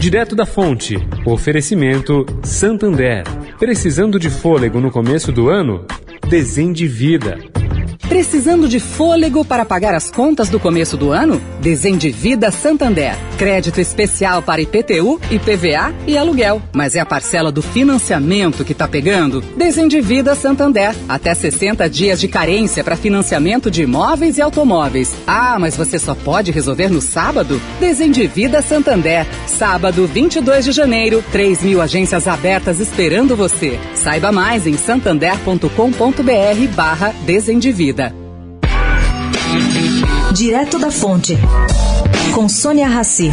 Direto da fonte. Oferecimento Santander. Precisando de fôlego no começo do ano? Desendivida. Precisando de fôlego para pagar as contas do começo do ano? Desendivida Santander. Crédito especial para IPTU, IPVA e aluguel. Mas é a parcela do financiamento que está pegando? Desendivida Santander. Até 60 dias de carência para financiamento de imóveis e automóveis. Ah, mas você só pode resolver no sábado? Desendivida Santander. Sábado, 22 de janeiro. 3 mil agências abertas esperando você. Saiba mais em santander.com.br barra. Direto da Fonte, com Sônia Rassi.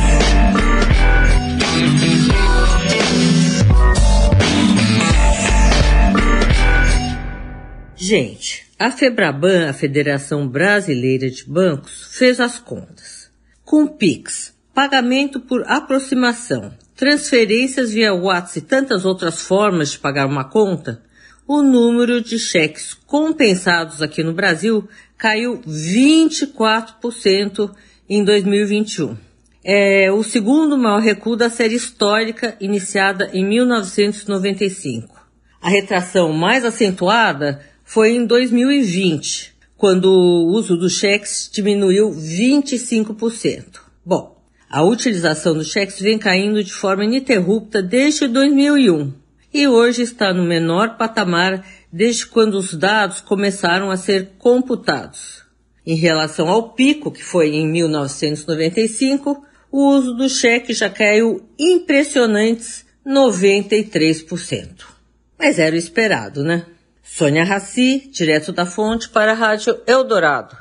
Gente, a Febraban, a Federação Brasileira de Bancos, fez as contas. Com Pix, pagamento por aproximação, transferências via WhatsApp e tantas outras formas de pagar uma conta, o número de cheques compensados aqui no Brasil caiu 24% em 2021. É o segundo maior recuo da série histórica iniciada em 1995. A retração mais acentuada foi em 2020, quando o uso dos cheques diminuiu 25%. Bom, a utilização dos cheques vem caindo de forma ininterrupta desde 2001 e hoje está no menor patamar desde quando os dados começaram a ser computados. Em relação ao pico, que foi em 1995, o uso do cheque já caiu impressionantes 93%. Mas era o esperado, né? Sônia Raci, direto da fonte para a Rádio Eldorado.